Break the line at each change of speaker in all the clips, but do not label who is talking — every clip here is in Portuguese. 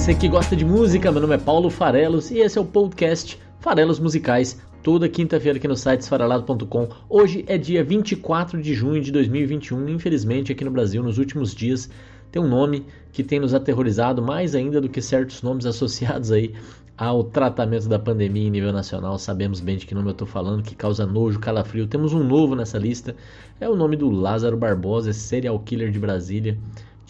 Você que gosta de música, meu nome é Paulo Farelos e esse é o podcast Farelos Musicais, toda quinta-feira aqui no site esfarelado.com. Hoje é dia 24 de junho de 2021. Infelizmente, aqui no Brasil, nos últimos dias, tem um nome que tem nos aterrorizado mais ainda do que certos nomes associados aí ao tratamento da pandemia em nível nacional. Sabemos bem de que nome eu estou falando, que causa nojo, calafrio. Temos um novo nessa lista, é o nome do Lázaro Barbosa, serial killer de Brasília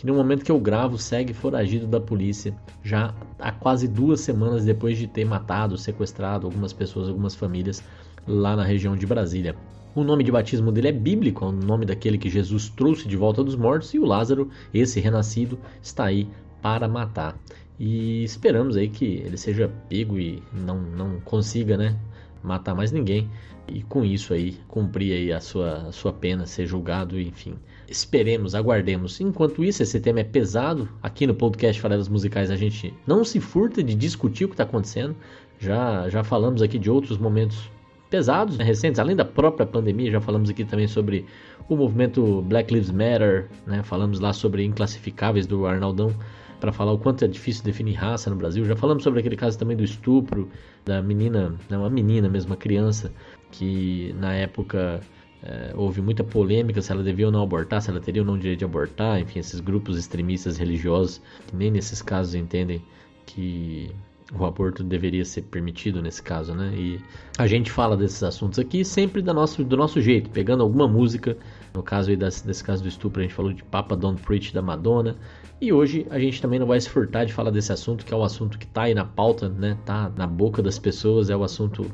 que no momento que eu gravo segue foragido da polícia já há quase duas semanas depois de ter matado, sequestrado algumas pessoas, algumas famílias lá na região de Brasília. O nome de batismo dele é bíblico, é o nome daquele que Jesus trouxe de volta dos mortos, e o Lázaro, esse renascido, está aí para matar. E esperamos aí que ele seja pego e não, não consiga, né, matar mais ninguém e com isso aí cumprir aí a sua, a sua pena, ser julgado, enfim. Esperemos, aguardemos. Enquanto isso, esse tema é pesado. Aqui no podcast Farelas Musicais a gente não se furta de discutir o que está acontecendo. Já, já falamos aqui de outros momentos pesados, né, recentes, além da própria pandemia, já falamos aqui também sobre o movimento Black Lives Matter, né? Falamos lá sobre inclassificáveis do Arnaldão para falar o quanto é difícil definir raça no Brasil. Já falamos sobre aquele caso também do estupro da menina, não, uma menina mesmo, criança, que na época é, houve muita polêmica se ela devia ou não abortar, se ela teria ou não direito de abortar, enfim, esses grupos extremistas religiosos que nem nesses casos entendem que o aborto deveria ser permitido nesse caso, né? E a gente fala desses assuntos aqui sempre do nosso, do nosso jeito, pegando alguma música. No caso aí desse, caso do estupro, a gente falou de Papa Don't Preach da Madonna. E hoje a gente também não vai se furtar de falar desse assunto, que é o assunto que tá aí na pauta, né? Tá na boca das pessoas, é o assunto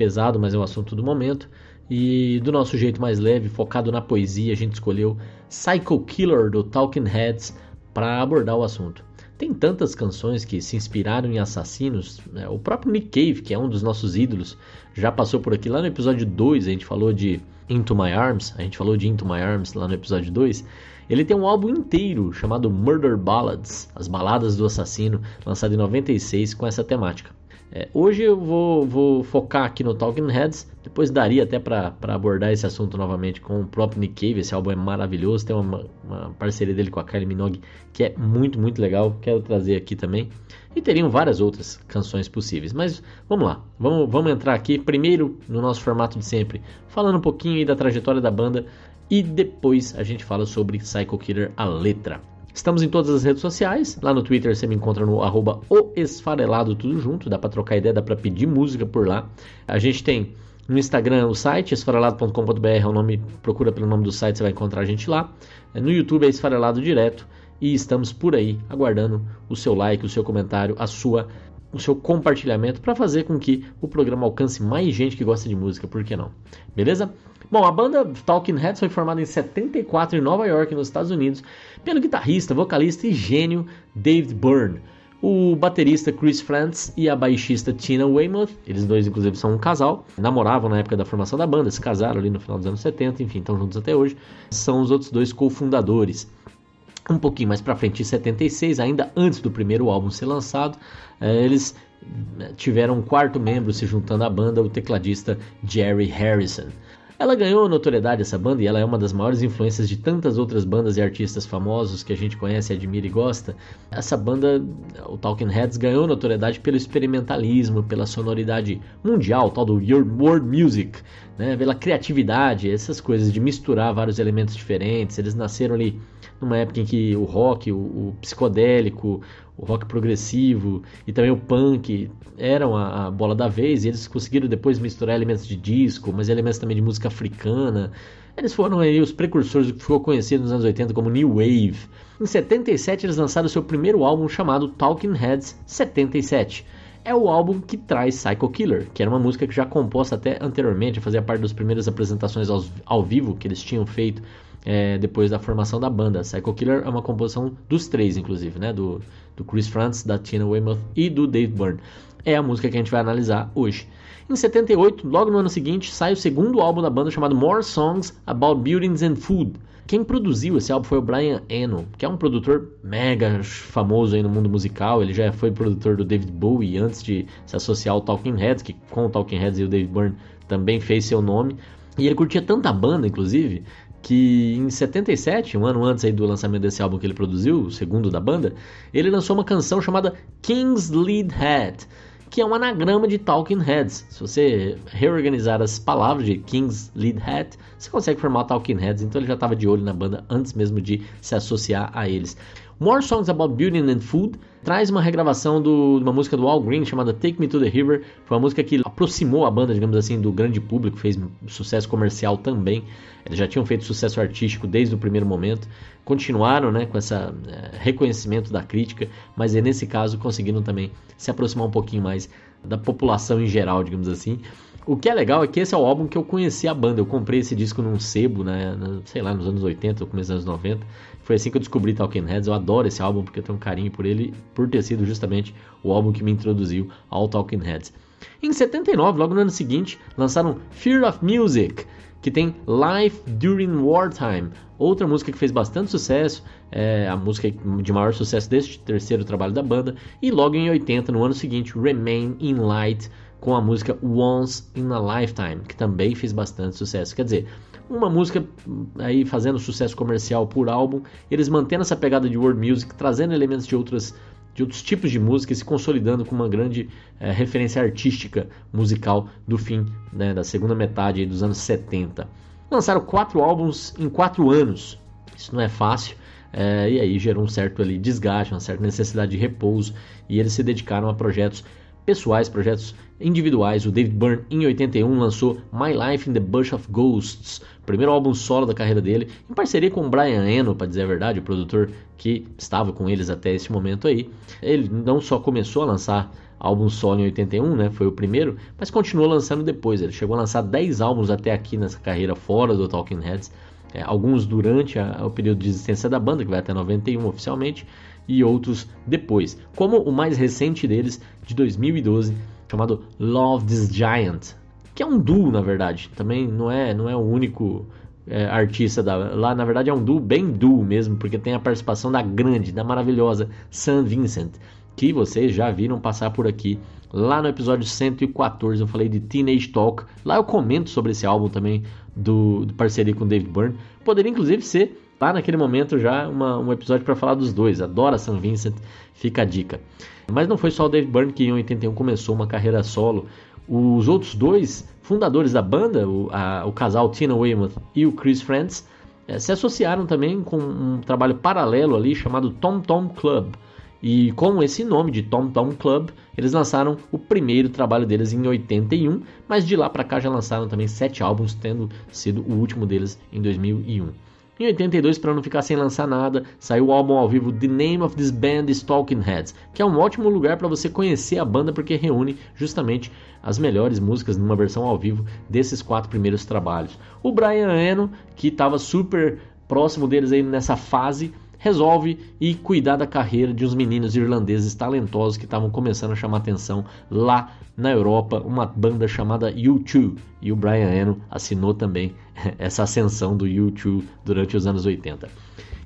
pesado, mas é o assunto do momento. E do nosso jeito mais leve, focado na poesia, a gente escolheu Psycho Killer do Talking Heads para abordar o assunto. Tem tantas canções que se inspiraram em assassinos. Né? O próprio Nick Cave, que é um dos nossos ídolos, já passou por aqui. Lá no episódio 2 a gente falou de Into My Arms. A gente falou de Into My Arms lá no episódio 2. Ele tem um álbum inteiro chamado Murder Ballads, As Baladas do Assassino, lançado em 96 com essa temática. É, hoje eu vou, vou, focar aqui no Talking Heads, depois daria até para abordar esse assunto novamente com o próprio Nick Cave. Esse álbum é maravilhoso, tem uma, uma, parceria dele com a Kylie Minogue que é muito, muito legal. Quero trazer aqui também. E teriam várias outras canções possíveis, mas vamos lá, vamos, vamos entrar aqui primeiro no nosso formato de sempre, falando um pouquinho da trajetória da banda e depois a gente fala sobre Psycho Killer, a letra. Estamos em todas as redes sociais. Lá no Twitter você me encontra no arroba o esfarelado tudo junto. Dá para trocar ideia, dá para pedir música por lá. A gente tem no Instagram o site esfarelado.com.br é o nome, procura pelo nome do site, você vai encontrar a gente lá. No YouTube é esfarelado direto e estamos por aí aguardando o seu like, o seu comentário, a sua o seu compartilhamento para fazer com que o programa alcance mais gente que gosta de música, por que não? Beleza? Bom, a banda Talking Heads foi formada em 74 em Nova York, nos Estados Unidos, pelo guitarrista, vocalista e gênio David Byrne, o baterista Chris Frantz e a baixista Tina Weymouth, eles dois inclusive são um casal, namoravam na época da formação da banda, se casaram ali no final dos anos 70, enfim, estão juntos até hoje, são os outros dois cofundadores. Um pouquinho mais para frente, em 76, ainda antes do primeiro álbum ser lançado, eh, eles eh, tiveram um quarto membro se juntando à banda, o tecladista Jerry Harrison. Ela ganhou notoriedade essa banda e ela é uma das maiores influências de tantas outras bandas e artistas famosos que a gente conhece, admira e gosta. Essa banda, o Talking Heads, ganhou notoriedade pelo experimentalismo, pela sonoridade mundial, tal do World Music, né? pela criatividade, essas coisas de misturar vários elementos diferentes. Eles nasceram ali numa época em que o rock, o, o psicodélico, o rock progressivo e também o punk eram a, a, bola da vez, e eles conseguiram depois misturar elementos de disco, mas elementos também de música africana. Eles foram aí os precursores do que ficou conhecido nos anos 80 como New Wave. Em 77 eles lançaram seu primeiro álbum chamado Talking Heads 77. É o álbum que traz Psycho Killer, que era uma música que já composta até anteriormente, fazia parte das primeiras apresentações ao, ao vivo que eles tinham feito é, depois da formação da banda. Psycho Killer é uma composição dos três, inclusive, né? Do, do Chris Frantz, da Tina Weymouth e do Dave Byrne. É a música que a gente vai analisar hoje. Em 78, logo no ano seguinte, sai o segundo álbum da banda chamado More Songs About Buildings and Food. Quem produziu esse álbum foi o Brian Eno, que é um produtor mega famoso aí no mundo musical. Ele já foi produtor do David Bowie antes de se associar ao Talking Heads, que com o Talking Heads e o David Byrne também fez seu nome. E ele curtia tanta banda, inclusive, que em 77, um ano antes aí do lançamento desse álbum que ele produziu, o segundo da banda, ele lançou uma canção chamada King's Lead Hat, que é um anagrama de Talking Heads. Se você reorganizar as palavras de King's Lead Hat, você consegue formar Talking Heads, então ele já estava de olho na banda antes mesmo de se associar a eles. More Songs About Beauty and Food traz uma regravação de uma música do Al Green chamada Take Me to the River. Foi uma música que aproximou a banda, digamos assim, do grande público, fez sucesso comercial também. Eles já tinham feito sucesso artístico desde o primeiro momento, continuaram né, com esse é, reconhecimento da crítica, mas nesse caso conseguiram também se aproximar um pouquinho mais da população em geral, digamos assim. O que é legal é que esse é o álbum que eu conheci a banda. Eu comprei esse disco num sebo, né, sei lá, nos anos 80, começo dos anos 90. Foi assim que eu descobri Talking Heads. Eu adoro esse álbum porque eu tenho um carinho por ele, por ter sido justamente o álbum que me introduziu ao Talking Heads. Em 79, logo no ano seguinte, lançaram Fear of Music, que tem Life During Wartime, outra música que fez bastante sucesso, é a música de maior sucesso deste terceiro trabalho da banda, e logo em 80, no ano seguinte, Remain in Light, com a música Once in a Lifetime, que também fez bastante sucesso. Quer dizer, uma música aí fazendo sucesso comercial por álbum, eles mantendo essa pegada de world music, trazendo elementos de outras de outros tipos de música e se consolidando com uma grande é, referência artística musical do fim né, da segunda metade dos anos 70. Lançaram quatro álbuns em quatro anos. Isso não é fácil. É, e aí gerou um certo ali desgaste, uma certa necessidade de repouso e eles se dedicaram a projetos pessoais, projetos individuais. O David Byrne, em 81, lançou My Life in the Bush of Ghosts, primeiro álbum solo da carreira dele, em parceria com o Brian Eno, para dizer a verdade, o produtor que estava com eles até esse momento aí. Ele não só começou a lançar álbum solo em 81, né, foi o primeiro, mas continuou lançando depois. Ele chegou a lançar 10 álbuns até aqui nessa carreira fora do Talking Heads. É, alguns durante a, o período de existência da banda, que vai até 91 oficialmente, e outros depois, como o mais recente deles, de 2012, chamado Love This Giant, que é um duo, na verdade. Também não é, não é o único é, artista da, lá, na verdade é um duo bem duo mesmo, porque tem a participação da grande, da maravilhosa Sam Vincent, que vocês já viram passar por aqui. Lá no episódio 114 eu falei de Teenage Talk. Lá eu comento sobre esse álbum também do, do parceria com David Byrne. Poderia inclusive ser lá naquele momento já uma, um episódio para falar dos dois. Adora Sam Vincent, fica a dica. Mas não foi só o David Byrne que em 81 começou uma carreira solo. Os outros dois fundadores da banda, o, a, o casal Tina Weymouth e o Chris Friends, eh, se associaram também com um trabalho paralelo ali chamado Tom Tom Club. E com esse nome de Tom Tom Club, eles lançaram o primeiro trabalho deles em 81, mas de lá para cá já lançaram também sete álbuns, tendo sido o último deles em 2001. Em 82, para não ficar sem lançar nada, saiu o álbum ao vivo The Name of This Band is Talking Heads, que é um ótimo lugar para você conhecer a banda porque reúne justamente as melhores músicas numa versão ao vivo desses quatro primeiros trabalhos. O Brian Eno, que estava super próximo deles aí nessa fase, resolve ir cuidar da carreira de uns meninos irlandeses talentosos que estavam começando a chamar atenção lá na Europa, uma banda chamada U2. E o Brian Eno assinou também essa ascensão do U2 durante os anos 80.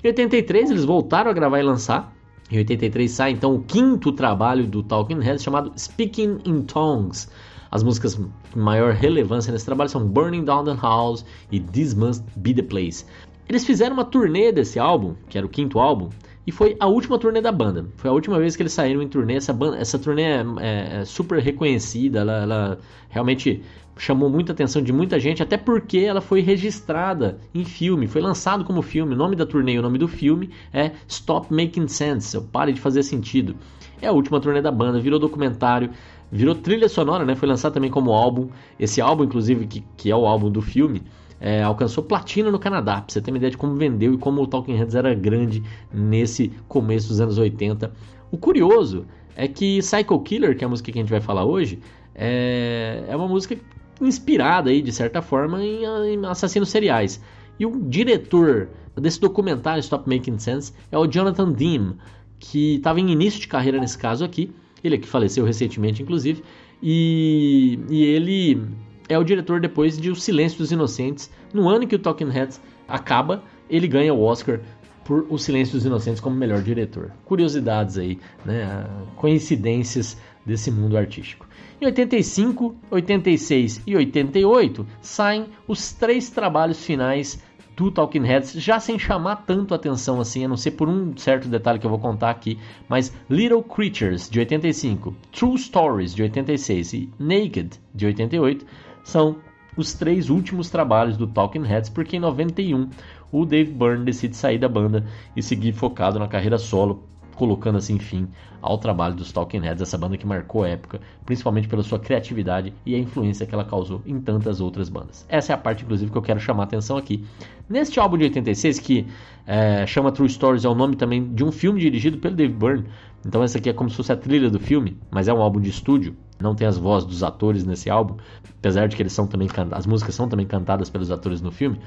Em 83 eles voltaram a gravar e lançar. Em 83 sai então o quinto trabalho do Talking Heads chamado Speaking in Tongues. As músicas de maior relevância nesse trabalho são Burning Down the House e This Must Be the Place. Eles fizeram uma turnê desse álbum, que era o quinto álbum, e foi a última turnê da banda. Foi a última vez que eles saíram em turnê. Essa, banda, essa turnê é, é, é super reconhecida, ela, ela, realmente chamou muita atenção de muita gente, até porque ela foi registrada em filme, foi lançado como filme. O nome da turnê e o nome do filme é Stop Making Sense, Pare de Fazer Sentido. É a última turnê da banda, virou documentário, virou trilha sonora, né? Foi lançado também como álbum. Esse álbum, inclusive, que, que é o álbum do filme, é, alcançou platina no Canadá, pra você ter uma ideia de como vendeu e como o Talking Heads era grande nesse começo dos anos 80. O curioso é que Psycho Killer, que é a música que a gente vai falar hoje, é, é uma música inspirada aí, de certa forma, em, em assassinos seriais. E o diretor desse documentário Stop Making Sense é o Jonathan Dean, que estava em início de carreira nesse caso aqui. Ele que faleceu recentemente, inclusive. E, e ele é o diretor depois de O Silêncio dos Inocentes, no ano que o Talking Heads acaba ele ganha o Oscar por O Silêncio dos Inocentes como melhor diretor. Curiosidades aí, né? coincidências desse mundo artístico. Em 85, 86 e 88 saem os três trabalhos finais do Talking Heads, já sem chamar tanto atenção assim, a não ser por um certo detalhe que eu vou contar aqui, mas Little Creatures de 85, True Stories de 86 e Naked de 88 são os três últimos trabalhos do Talking Heads, porque em 91 o Dave Byrne decide sair da banda e seguir focado na carreira solo, colocando assim fim ao trabalho dos Talking Heads, essa banda que marcou a época, principalmente pela sua criatividade e a influência que ela causou em tantas outras bandas. Essa é a parte, inclusive, que eu quero chamar a atenção aqui. Neste álbum de 86, que é, chama True Stories, é o nome também de um filme dirigido pelo Dave Byrne, então essa aqui é como se fosse a trilha do filme, mas é um álbum de estúdio, não tem as vozes dos atores nesse álbum, apesar de que eles são também as músicas são também cantadas pelos atores no filme.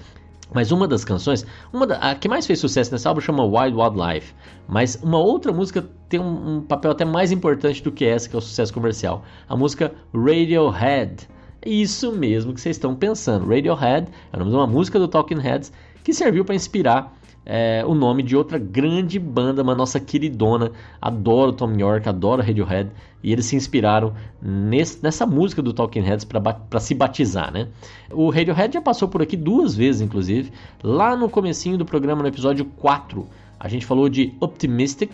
Mas uma das canções, uma da, a que mais fez sucesso nesse álbum chama Wild Wild Life. Mas uma outra música tem um, um, papel até mais importante do que essa, que é o sucesso comercial. A música Radiohead. Isso mesmo que vocês estão pensando. Radiohead é o nome de uma música do Talking Heads que serviu para inspirar é, o nome de outra grande banda, uma nossa queridona. Adoro Tom York, adoro Radiohead. E eles se inspiraram nesse, nessa música do Talking Heads para se batizar, né? O Radiohead já passou por aqui duas vezes, inclusive. Lá no comecinho do programa, no episódio 4, a gente falou de Optimistic,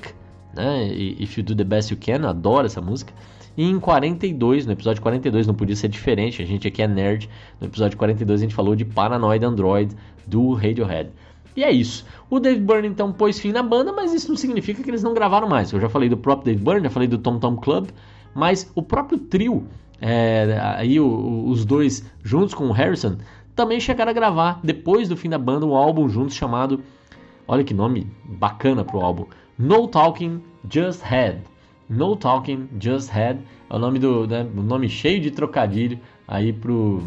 né? If You Do The Best You Can, adoro essa música. E em 42, no episódio 42, não podia ser diferente, a gente aqui é nerd. No episódio 42 a gente falou de Paranoid Android do Radiohead. E é isso. O Dave Byrne então pôs fim na banda, mas isso não significa que eles não gravaram mais. Eu já falei do próprio Dave Byrne, já falei do Tom Tom Club, mas o próprio trio, é, aí o, os dois juntos com o Harrison, também chegaram a gravar depois do fim da banda um álbum juntos chamado, olha que nome bacana pro álbum, No Talking Just Head. No Talking Just Head é o nome do, né, um nome cheio de trocadilho aí pro,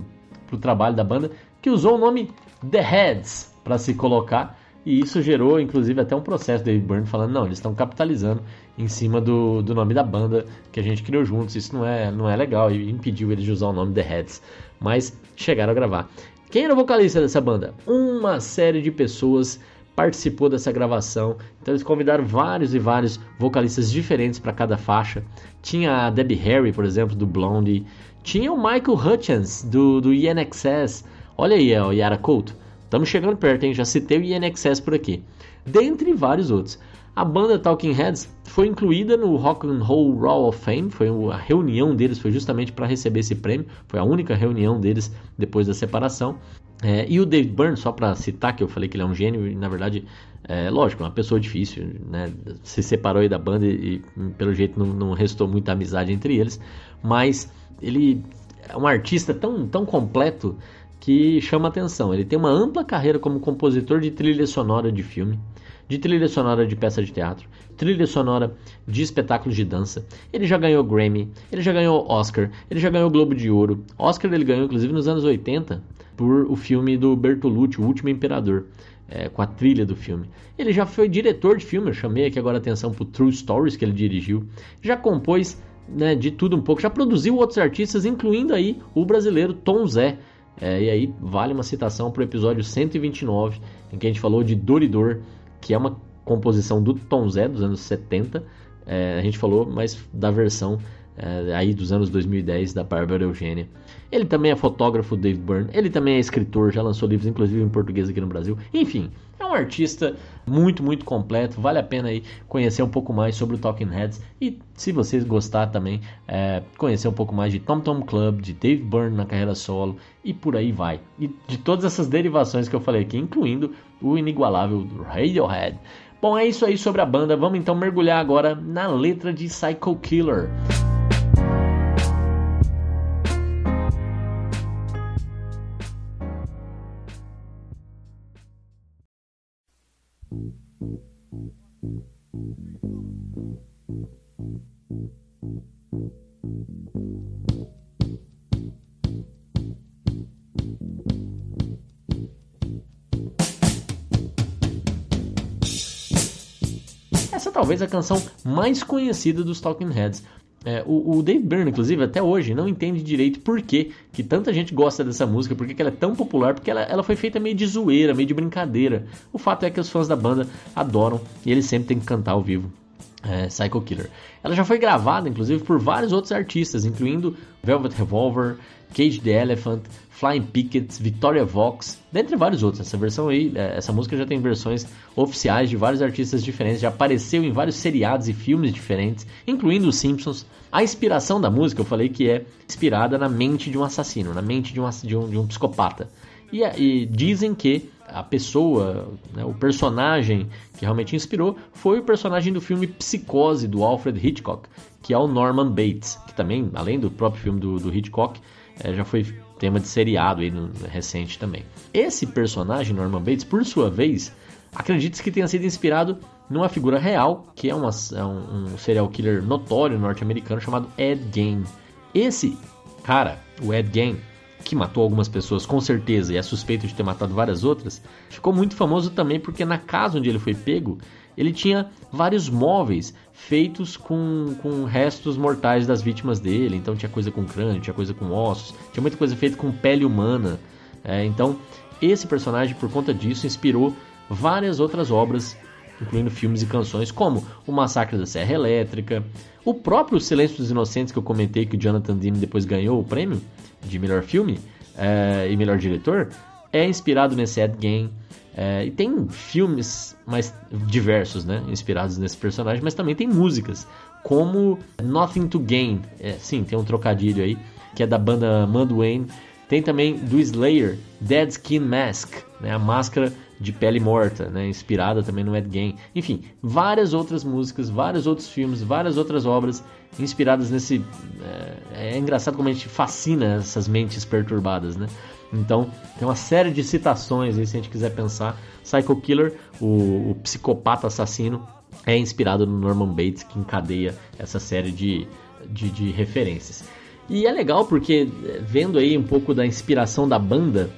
pro trabalho da banda, que usou o nome The Heads para se colocar. E isso gerou, inclusive, até um processo do Dave Byrne falando: não, eles estão capitalizando em cima do, do nome da banda que a gente criou juntos. Isso não é, não é legal e impediu eles de usar o nome The Heads. Mas chegaram a gravar. Quem era o vocalista dessa banda? Uma série de pessoas participou dessa gravação. Então eles convidaram vários e vários vocalistas diferentes para cada faixa. Tinha a Debbie Harry, por exemplo, do Blondie. Tinha o Michael Hutchins, do, do INXS. Olha aí, o Yara Couto. Estamos chegando perto, hein? Já citei o INXS por aqui. Dentre vários outros. A banda Talking Heads foi incluída no Rock and Roll Hall of Fame, foi a reunião deles foi justamente para receber esse prêmio, foi a única reunião deles depois da separação. É, e o David Byrne, só para citar que eu falei que ele é um gênio, e na verdade, é lógico, é uma pessoa difícil, né? Se separou aí da banda e, e pelo jeito não, não restou muita amizade entre eles, mas ele é um artista tão, tão completo que chama atenção. Ele tem uma ampla carreira como compositor de trilha sonora de filme, de trilha sonora de peça de teatro, trilha sonora de espetáculos de dança. Ele já ganhou Grammy, ele já ganhou Oscar, ele já ganhou Globo de Ouro. Oscar ele ganhou inclusive nos anos 80 por o filme do Bertolucci, O Último Imperador. É, com a trilha do filme. Ele já foi diretor de filme, eu chamei aqui agora a atenção para True Stories que ele dirigiu. Já compôs né, de tudo um pouco, já produziu outros artistas, incluindo aí o brasileiro Tom Zé, é, e aí vale uma citação para o episódio 129, em que a gente falou de Doridor, que é uma composição do Tom Zé dos anos 70. É, a gente falou, mas da versão é, aí dos anos 2010 da Bárbara Eugênia. Ele também é fotógrafo, Dave Byrne. Ele também é escritor, já lançou livros, inclusive em português aqui no Brasil. Enfim, é um artista muito, muito completo. Vale a pena aí conhecer um pouco mais sobre o Talking Heads. E se vocês gostar também, é, conhecer um pouco mais de Tom Tom Club, de Dave Byrne na carreira solo e por aí vai. E de todas essas derivações que eu falei aqui, incluindo o inigualável Radiohead. Bom, é isso aí sobre a banda. Vamos então mergulhar agora na letra de Psycho Killer. Essa talvez a canção mais conhecida dos Talking Heads. É, o, o, Dave Byrne, inclusive, até hoje não entende direito por que, que tanta gente gosta dessa música, por que ela é tão popular, porque ela, ela foi feita meio de zoeira, meio de brincadeira. O fato é que os fãs da banda adoram e eles sempre têm que cantar ao vivo. É, Psycho Killer. Ela já foi gravada, inclusive, por vários outros artistas, incluindo Velvet Revolver, Cage the Elephant, Flying Pickets, Victoria Vox, dentre vários outros. Essa versão aí, é, essa música já tem versões oficiais de vários artistas diferentes, já apareceu em vários seriados e filmes diferentes, incluindo Os Simpsons. A inspiração da música, eu falei que é inspirada na mente de um assassino, na mente de um, de um, de um psicopata. E, e, dizem que a pessoa, né, o personagem que realmente inspirou foi o personagem do filme Psicose, do Alfred Hitchcock, que é o Norman Bates, que também, além do próprio filme do, do Hitchcock, é, já foi tema de seriado aí no, recente também. Esse personagem, Norman Bates, por sua vez, acredita-se que tenha sido inspirado numa figura real, que é, uma, é um, um serial killer notório norte-americano chamado Ed Gein. Esse cara, o Ed Gein, que matou algumas pessoas com certeza e é suspeito de ter matado várias outras, ficou muito famoso também porque na casa onde ele foi pego, ele tinha vários móveis feitos com, com restos mortais das vítimas dele. Então tinha coisa com crânio, tinha coisa com ossos, tinha muita coisa feita com pele humana. É, então esse personagem, por conta disso, inspirou várias outras obras, incluindo filmes e canções, como O Massacre da Serra Elétrica, o próprio Silêncio dos Inocentes, que eu comentei que o Jonathan Demme depois ganhou o prêmio de melhor filme é, e melhor diretor, é inspirado nesse Ed Gein. É, e tem filmes mais diversos, né, inspirados nesse personagem, mas também tem músicas, como Nothing to Gain, é, sim, tem um trocadilho aí, que é da banda Mudwayne. Tem também do Slayer, Dead Skin Mask, né, a máscara de pele morta, né, inspirada também no Ed Gein. Enfim, várias outras músicas, vários outros filmes, várias outras obras inspiradas nesse. É, é engraçado como a gente fascina essas mentes perturbadas, né? Então, tem uma série de citações aí, se a gente quiser pensar. Psycho Killer, o, o psicopata assassino, é inspirado no Norman Bates, que encadeia essa série de, de, de referências. E é legal porque, vendo aí um pouco da inspiração da banda,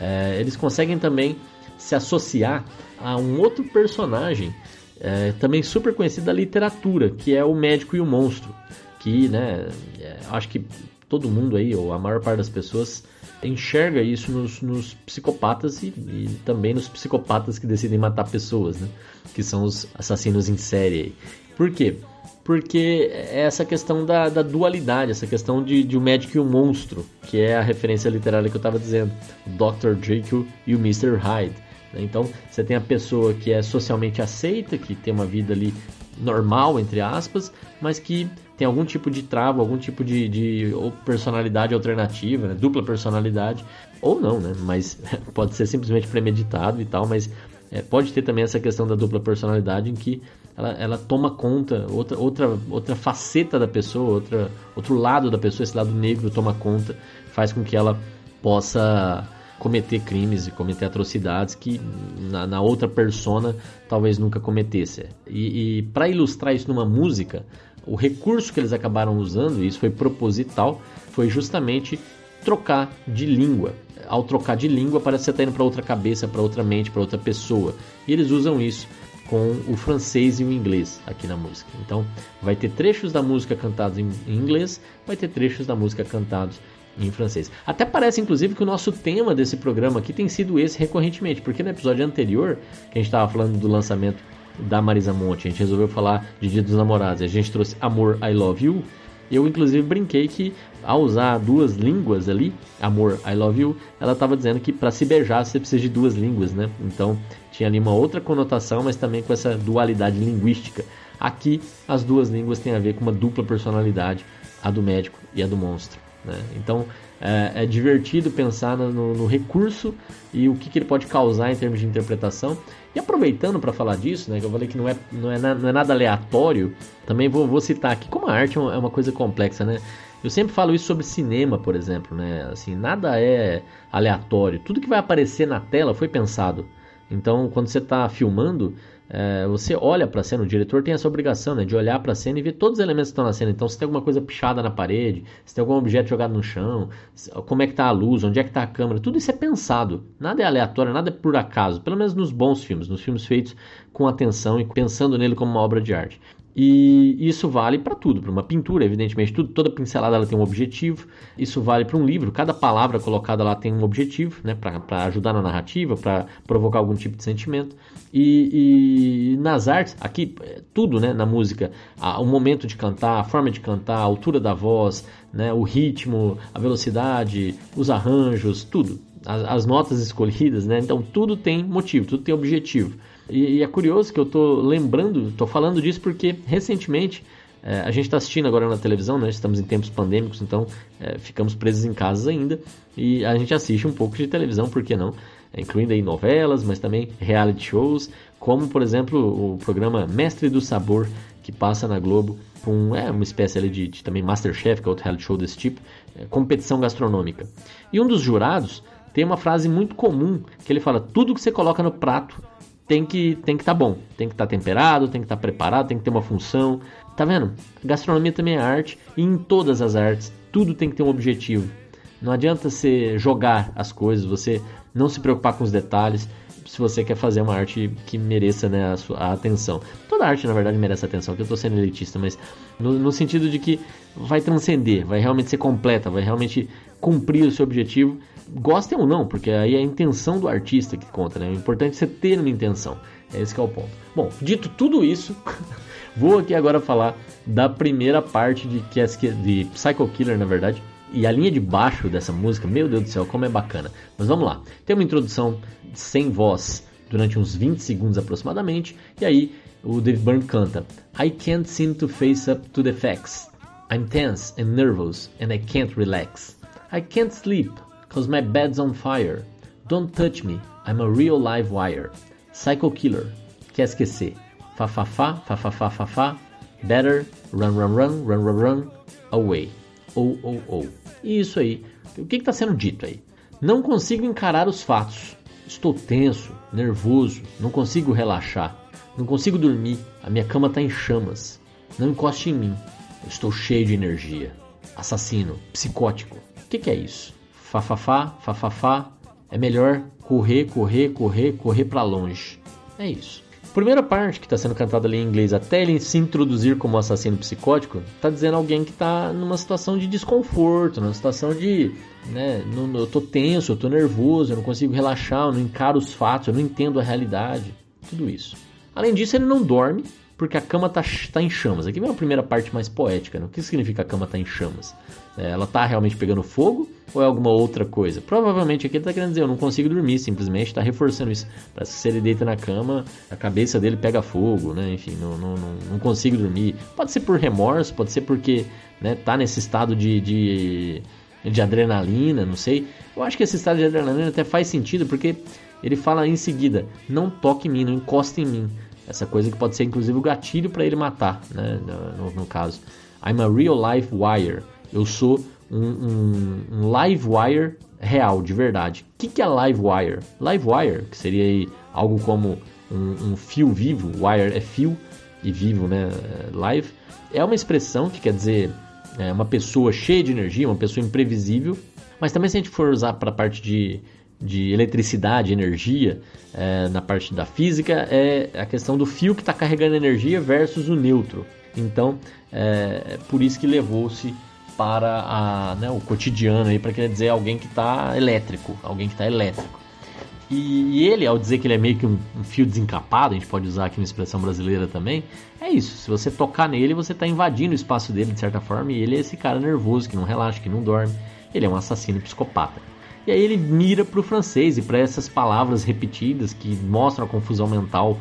é, eles conseguem também se associar a um outro personagem é, também super conhecido da literatura, que é o médico e o monstro. Que, né, é, acho que todo mundo aí, ou a maior parte das pessoas, enxerga isso nos, nos psicopatas e, e, também nos psicopatas que decidem matar pessoas, né? Que são os assassinos em série. Por quê? Porque é essa questão da, da dualidade, essa questão de, de um médico e um monstro, que é a referência literária que eu estava dizendo, o Dr. Jekyll e o Mr. Hyde. Né? Então, você tem a pessoa que é socialmente aceita, que tem uma vida ali normal, entre aspas, mas que tem algum tipo de trava, algum tipo de, de personalidade alternativa, né? dupla personalidade, ou não, né? Mas pode ser simplesmente premeditado e tal, mas é, pode ter também essa questão da dupla personalidade em que ela, ela toma conta, outra, outra, outra faceta da pessoa, outra, outro lado da pessoa, esse lado negro toma conta, faz com que ela possa cometer crimes e cometer atrocidades que na, na outra persona talvez nunca cometesse. E, e para ilustrar isso numa música, o recurso que eles acabaram usando, e isso foi proposital, foi justamente trocar de língua. Ao trocar de língua, parece que você está indo para outra cabeça, para outra mente, para outra pessoa. E eles usam isso com o francês e o inglês aqui na música. Então, vai ter trechos da música cantados em inglês, vai ter trechos da música cantados em francês. Até parece, inclusive, que o nosso tema desse programa aqui tem sido esse recorrentemente, porque no episódio anterior, que a gente estava falando do lançamento da Marisa Monte, a gente resolveu falar de Dia dos Namorados, a gente trouxe Amor, I Love You. Eu, inclusive, brinquei que ao usar duas línguas ali, Amor, I Love You, ela estava dizendo que para se beijar você precisa de duas línguas, né? Então tinha ali uma outra conotação, mas também com essa dualidade linguística. Aqui, as duas línguas têm a ver com uma dupla personalidade, a do médico e a do monstro. Né? Então é, é, divertido pensar no, no, recurso e o que, que, ele pode causar em termos de interpretação. E aproveitando para falar disso, né, que eu falei que não é, não é, na, não é nada aleatório, também vou, vou, citar aqui como a arte é uma, é uma coisa complexa, né? Eu sempre falo isso sobre cinema, por exemplo, né? Assim, nada é aleatório. Tudo que vai aparecer na tela foi pensado. Então, quando você está filmando, é, você olha para a cena, o diretor tem essa obrigação né, de olhar para a cena e ver todos os elementos que estão na cena. Então, se tem alguma coisa pichada na parede, se tem algum objeto jogado no chão, como é que está a luz, onde é que está a câmera, tudo isso é pensado. Nada é aleatório, nada é por acaso. Pelo menos nos bons filmes, nos filmes feitos com atenção e pensando nele como uma obra de arte. E isso vale para tudo, para uma pintura, evidentemente, tudo, toda pincelada ela tem um objetivo. Isso vale para um livro, cada palavra colocada lá tem um objetivo, né, para ajudar na narrativa, para provocar algum tipo de sentimento. E, e, nas artes, aqui, é, tudo, né, na música, a, o momento de cantar, a forma de cantar, a altura da voz, né, o ritmo, a velocidade, os arranjos, tudo. As, as notas escolhidas, né, então tudo tem motivo, tudo tem objetivo. E, e é curioso que eu estou lembrando, estou falando disso porque recentemente é, a gente está assistindo agora na televisão, né? Estamos em tempos pandêmicos, então é, ficamos presos em casa ainda e a gente assiste um pouco de televisão, por que não? É, incluindo aí novelas, mas também reality shows, como por exemplo o programa Mestre do Sabor que passa na Globo, com é, uma espécie ali de, de também Masterchef, que é outro reality show desse tipo, é, competição gastronômica. E um dos jurados tem uma frase muito comum que ele fala: tudo que você coloca no prato tem que tem que estar tá bom, tem que estar tá temperado, tem que estar tá preparado, tem que ter uma função. Tá vendo? Gastronomia também é arte e em todas as artes tudo tem que ter um objetivo. Não adianta você jogar as coisas, você não se preocupar com os detalhes se você quer fazer uma arte que mereça né, a, sua, a atenção. Toda arte, na verdade, merece atenção, que eu estou sendo elitista, mas no, no, sentido de que vai transcender, vai realmente ser completa, vai realmente cumprir o seu objetivo Gostem ou não, porque aí é a intenção do artista que conta, né? O importante é você ter uma intenção. É esse que é o ponto. Bom, dito tudo isso, vou aqui agora falar da primeira parte de, de Psycho Killer, na verdade. E a linha de baixo dessa música, meu Deus do céu, como é bacana. Mas vamos lá. Tem uma introdução sem voz durante uns 20 segundos aproximadamente. E aí o Dave Byrne canta I can't seem to face up to the facts. I'm tense and nervous and I can't relax. I can't sleep. Cause my bed's on fire. Don't touch me, I'm a real live wire. Psycho Killer. Quer esquecer? Fa fa fa, fa fa fa fa fa. Better, run run run, run run run, away. Ou ou ou. E isso aí. O que está sendo dito aí? Não consigo encarar os fatos. Estou tenso, nervoso, não consigo relaxar. Não consigo dormir, a minha cama está em chamas. Não encoste em mim, eu estou cheio de energia. Assassino, psicótico. O que, que é isso? Fafafá, fafafá. É melhor correr, correr, correr, correr para longe. É isso. Primeira parte que está sendo cantada ali em inglês, até ele se introduzir como assassino psicótico, está dizendo alguém que está numa situação de desconforto, numa situação de, né, eu tô tenso, eu tô nervoso, eu não consigo relaxar, eu não encaro os fatos, eu não entendo a realidade, tudo isso. Além disso, ele não dorme, porque a cama está tá em chamas. Aqui vem a primeira parte mais poética. Né? O que significa a cama está em chamas? É, ela está realmente pegando fogo ou é alguma outra coisa? Provavelmente aqui ele está querendo dizer, eu não consigo dormir, simplesmente está reforçando isso. Parece que se ele deita na cama, a cabeça dele pega fogo, né? Enfim, não, não, não, não consigo dormir. Pode ser por remorso, pode ser porque né, tá nesse estado de, de, de adrenalina, não sei. Eu acho que esse estado de adrenalina até faz sentido, porque ele fala em seguida, não toque em mim, não encoste em mim. Essa coisa que pode ser inclusive o gatilho para ele matar, né? No, no, caso. I'm a real live wire. Eu sou um, um, um live wire real, de verdade. O que, que é live wire? Live wire, que seria algo como um, um fio vivo, wire é fio e vivo, né? Live, é uma expressão que quer dizer é, uma pessoa cheia de energia, uma pessoa imprevisível. Mas também se a gente for usar para a parte de de eletricidade, energia, é, na parte da física, é a questão do fio que está carregando energia versus o neutro. Então, é, é por isso que levou-se para a, né, o cotidiano aí para querer dizer alguém que está elétrico, alguém que está elétrico. E, e, ele, ao dizer que ele é meio que um, um, fio desencapado, a gente pode usar aqui uma expressão brasileira também, é isso. Se você tocar nele, você está invadindo o espaço dele de certa forma, e ele é esse cara nervoso que não relaxa, que não dorme. Ele é um assassino psicopata. E aí ele mira para o francês e para essas palavras repetidas que mostram a confusão mental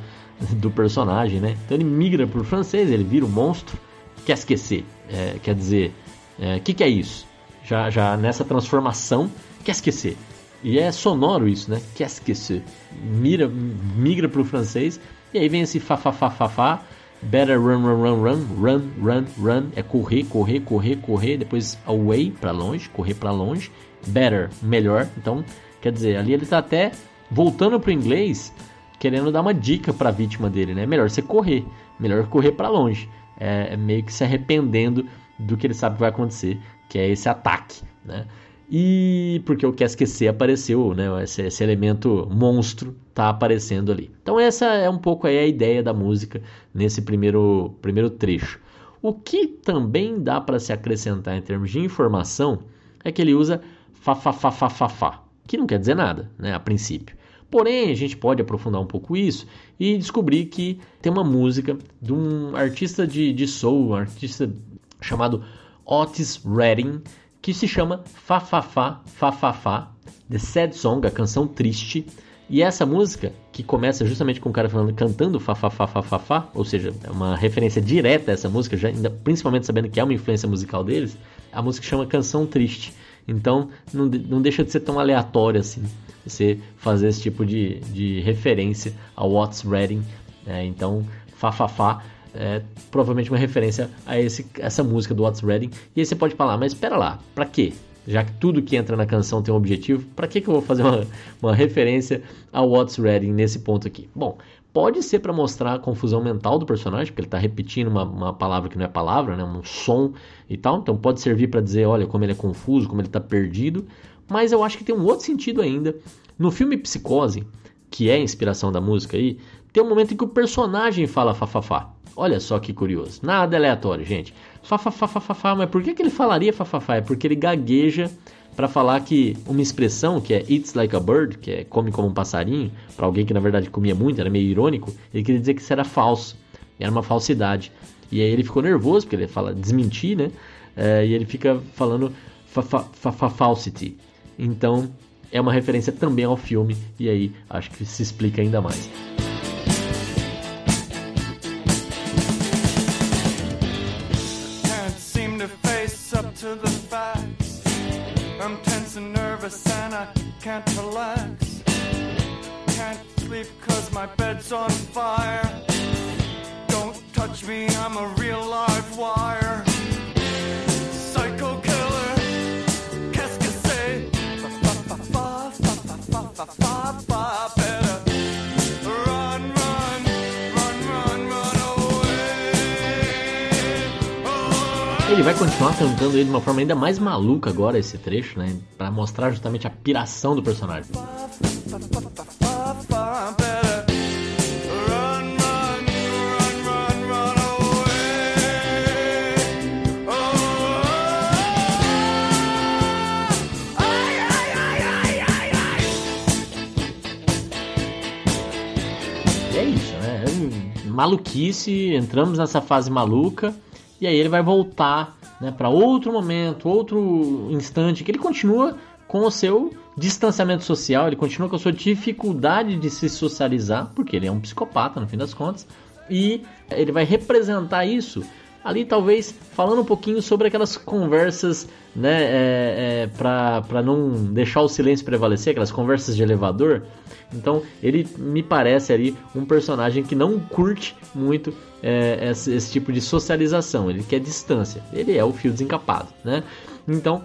do personagem, né? Então ele migra para o francês, ele vira o um monstro, quer esquecer, é, quer dizer, o é, que, que é isso? Já, já nessa transformação, quer esquecer. E é sonoro isso, né? Quer esquecer. Mira, migra para o francês e aí vem esse fa fa fa fa fa. Better run, run, run, run, run, run, run. É correr, correr, correr, correr. Depois away, para longe, correr para longe better, melhor. Então, quer dizer, ali ele está até voltando para o inglês, querendo dar uma dica para a vítima dele, né? Melhor você correr, melhor correr para longe. É, é, meio que se arrependendo do que ele sabe que vai acontecer, que é esse ataque, né? E porque o Esquecer apareceu, né? Esse, esse, elemento monstro tá aparecendo ali. Então essa é um pouco aí a ideia da música nesse primeiro, primeiro trecho. O que também dá para se acrescentar em termos de informação é que ele usa fa fa fa fa fa fa, que não quer dizer nada, né? A princípio. Porém, a gente pode aprofundar um pouco isso e descobrir que tem uma música de um artista de, de soul, um artista chamado Otis Redding, que se chama Fa Fa Fa Fa Fa Fa, The Sad Song, a canção triste. E essa música, que começa justamente com o cara falando, cantando fa fa fa fa fa fa, ou seja, é uma referência direta a essa música, já, ainda, principalmente sabendo que é uma influência musical deles, a música chama Canção Triste. Então não, não deixa de ser tão aleatório assim você fazer esse tipo de, de referência ao What's Reading. Né? Então, fa fa fa é provavelmente uma referência a esse, essa música do What's Reading. E aí você pode falar, mas espera lá, para quê? Já que tudo que entra na canção tem um objetivo, para que, que eu vou fazer uma, uma referência ao What's Reading nesse ponto aqui? Bom, pode ser para mostrar a confusão mental do personagem, porque ele está repetindo uma, uma, palavra que não é palavra, né, um som e tal. Então pode servir para dizer, olha, como ele é confuso, como ele está perdido. Mas eu acho que tem um outro sentido ainda. No filme Psicose, que é a inspiração da música aí, tem um momento em que o personagem fala fafafá. Olha só que curioso. Nada aleatório, gente. Fafafá, mas por que, que ele falaria fafafá? É porque ele gagueja para falar que uma expressão que é eats like a bird, que é come como um passarinho, para alguém que na verdade comia muito, era meio irônico, ele queria dizer que isso era falso, era uma falsidade. E aí ele ficou nervoso, porque ele fala desmentir, né? É, e ele fica falando falsity. Então é uma referência também ao filme, e aí acho que se explica ainda mais. Can't relax. Can't sleep cause my bed's on fire. Don't touch me, I'm a real live wire. Psycho killer? Fa fa fa fa fa fa fa fa better. Ele vai continuar cantando ele de uma forma ainda mais maluca agora esse trecho, né? Para mostrar justamente a piração do personagem. E é isso, né? Maluquice, entramos nessa fase maluca e aí ele vai voltar né, para outro momento, outro instante que ele continua com o seu distanciamento social, ele continua com a sua dificuldade de se socializar, porque ele é um psicopata no fim das contas, e ele vai representar isso ali talvez falando um pouquinho sobre aquelas conversas, né, é, é, para não deixar o silêncio prevalecer, aquelas conversas de elevador. Então ele me parece ali um personagem que não curte muito é, esse, esse, tipo de socialização, ele quer distância, ele é o fio desencapado, né? Então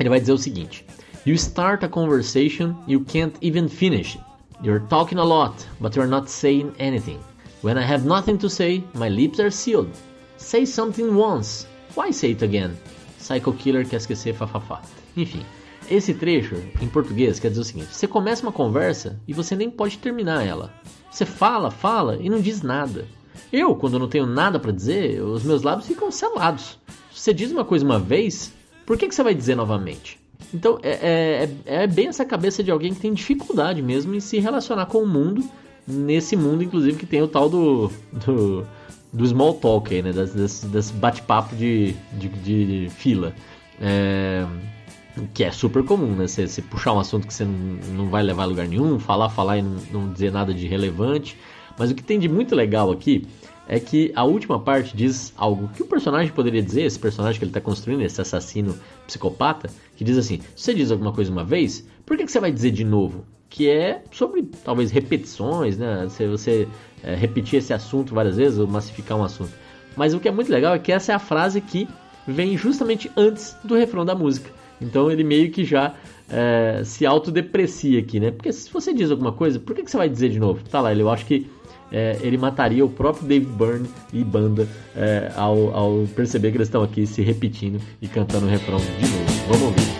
ele vai dizer o seguinte: You start a conversation, you can't even finish. You're talking a lot, but you're not saying anything. When I have nothing to say, my lips are sealed. Say something once. Why say it again? Psycho Killer quer esquecer fafafá. Enfim, esse trecho em português quer dizer o seguinte: você começa uma conversa e você nem pode terminar ela. Você fala, fala e não diz nada. Eu, quando não tenho nada para dizer, os meus lábios ficam selados. Se você diz uma coisa uma vez, por que, que você vai dizer novamente? Então é, é, é bem essa cabeça de alguém que tem dificuldade mesmo em se relacionar com o mundo, nesse mundo, inclusive, que tem o tal do, do do small talk aí, né? Desse, desse bate-papo de, de, de, fila. É, que é super comum, né? Você, você, puxar um assunto que você não, não vai levar a lugar nenhum, falar, falar e não, não dizer nada de relevante. Mas o que tem de muito legal aqui é que a última parte diz algo que o personagem poderia dizer, esse personagem que ele está construindo, esse assassino psicopata, que diz assim: você diz alguma coisa uma vez, por que, que você vai dizer de novo? Que é sobre talvez repetições, né? Se você é, repetir esse assunto várias vezes ou massificar um assunto. Mas o que é muito legal é que essa é a frase que vem justamente antes do refrão da música. Então ele meio que já é, se autodeprecia aqui, né? Porque se você diz alguma coisa, por que, que você vai dizer de novo? Tá lá, eu acho que é, ele mataria o próprio David Byrne e banda é, ao, ao, perceber que eles estão aqui se repetindo e cantando o refrão de novo. Vamos ouvir.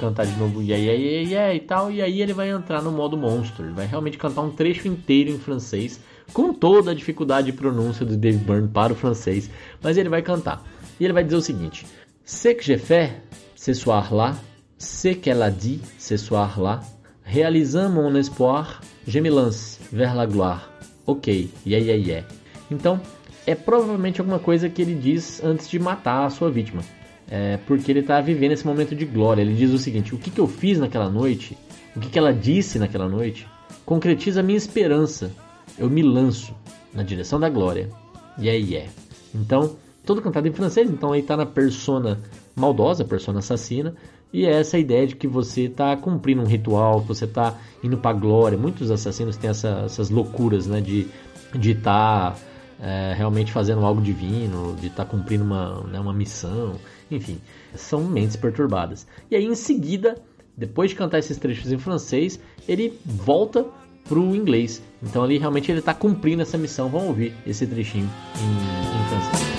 Cantar de novo yeah, yeah, yeah, yeah e tal, e aí ele vai entrar no modo monstro. Ele vai realmente cantar um trecho inteiro em francês, com toda a dificuldade de pronúncia do Dave Byrne para o francês, mas ele vai cantar. E ele vai dizer o seguinte: Ce que j'ai fait ce soir-là, ce qu'elle a dit ce soir-là, réalisant mon espoir, je me lance vers la gloire. Ok, yeah, yeah, yeah. Então, é provavelmente alguma coisa que ele diz antes de matar a sua vítima. É porque ele está vivendo esse momento de glória. Ele diz o seguinte: o que, que eu fiz naquela noite, o que, que ela disse naquela noite, concretiza a minha esperança. Eu me lanço na direção da glória. Yeah, yeah. Então, todo cantado em francês, então aí está na persona maldosa, persona assassina, e é essa ideia de que você está cumprindo um ritual, que você está indo para a glória. Muitos assassinos têm essa, essas loucuras, né, de de estar tá, é, realmente fazendo algo divino, de estar tá cumprindo uma, né, uma missão, enfim, são mentes perturbadas. E aí em seguida, depois de cantar esses trechos em francês, ele volta pro inglês. Então ali realmente ele está cumprindo essa missão. Vamos ouvir esse trechinho em, em francês.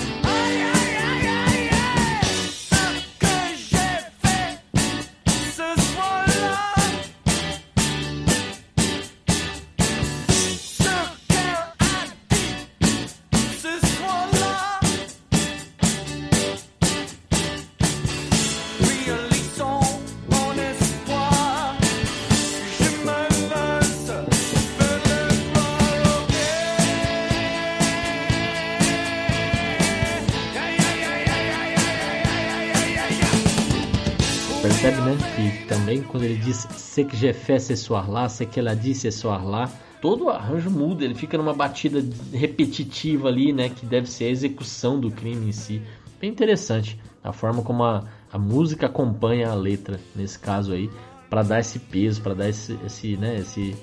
Percebe, né? Que também quando ele diz "ce que j'ai fait ce soir là, ce que ela disse ce soir là, todo o arranjo muda, ele fica numa batida repetitiva ali, né? Que deve ser a execução do crime em si. Bem interessante a forma como a, a música acompanha a letra nesse caso aí, para dar esse peso, para dar esse, esse, né? Esse,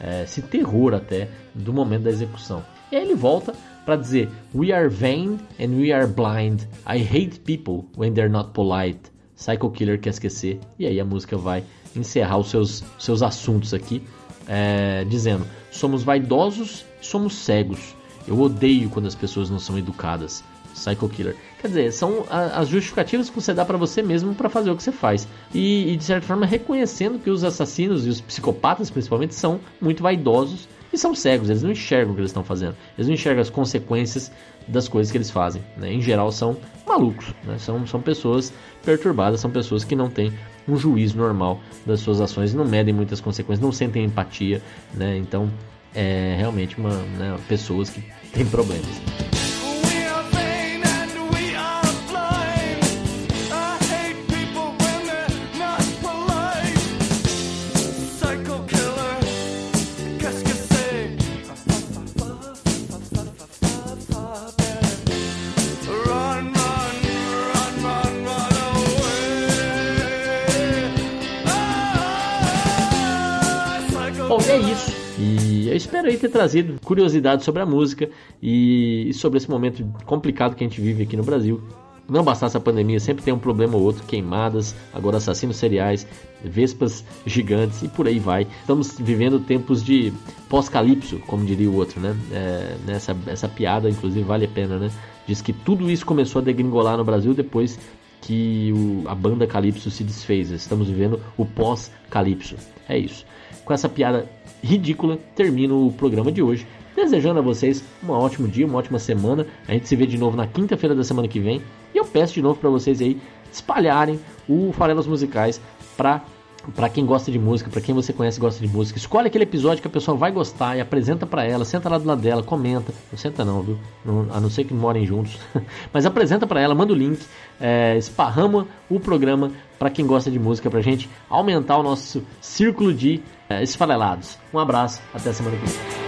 é, esse terror até do momento da execução. E aí ele volta para dizer: We are vain and we are blind. I hate people when they're not polite. Psycho Killer quer esquecer. E aí a música vai encerrar os seus, seus assuntos aqui, é, dizendo: somos vaidosos, somos cegos. Eu odeio quando as pessoas não são educadas. Psycho Killer. Quer dizer, são as justificativas que você dá para você mesmo para fazer o que você faz. E, e, de certa forma reconhecendo que os assassinos e os psicopatas principalmente são muito vaidosos e são cegos, eles não enxergam o que eles estão fazendo. Eles não enxergam as consequências das coisas que eles fazem. Né? Em geral são malucos, né? são, são pessoas perturbadas, são pessoas que não têm um juízo normal das suas ações, não medem muitas consequências, não sentem empatia, né? Então é realmente uma né, pessoas que têm problemas. Ter trazido curiosidade sobre a música e sobre esse momento complicado que a gente vive aqui no Brasil. Não bastasse a pandemia, sempre tem um problema ou outro, queimadas, agora assassinos seriais, vespas gigantes e por aí vai. Estamos vivendo tempos de pós-calipso, como diria o outro, né? É, nessa, essa piada, inclusive, vale a pena, né? Diz que tudo isso começou a degringolar no Brasil depois que o, a banda Calypso se desfez. Estamos vivendo o pós-Calypso. É isso. Com essa piada ridícula, termino o programa de hoje. Desejando a vocês um ótimo dia, uma ótima semana. A gente se vê de novo na quinta-feira da semana que vem. E eu peço de novo para vocês aí espalharem o Farelas Musicais para para quem gosta de música, para quem você conhece e gosta de música, escolhe aquele episódio que a pessoa vai gostar e apresenta para ela, senta lá do lado dela, comenta, não senta não, viu? A não ser que morem juntos, mas apresenta para ela, manda o link, é, esparrama o programa para quem gosta de música, pra gente aumentar o nosso círculo de é. Um abraço, até semana que vem.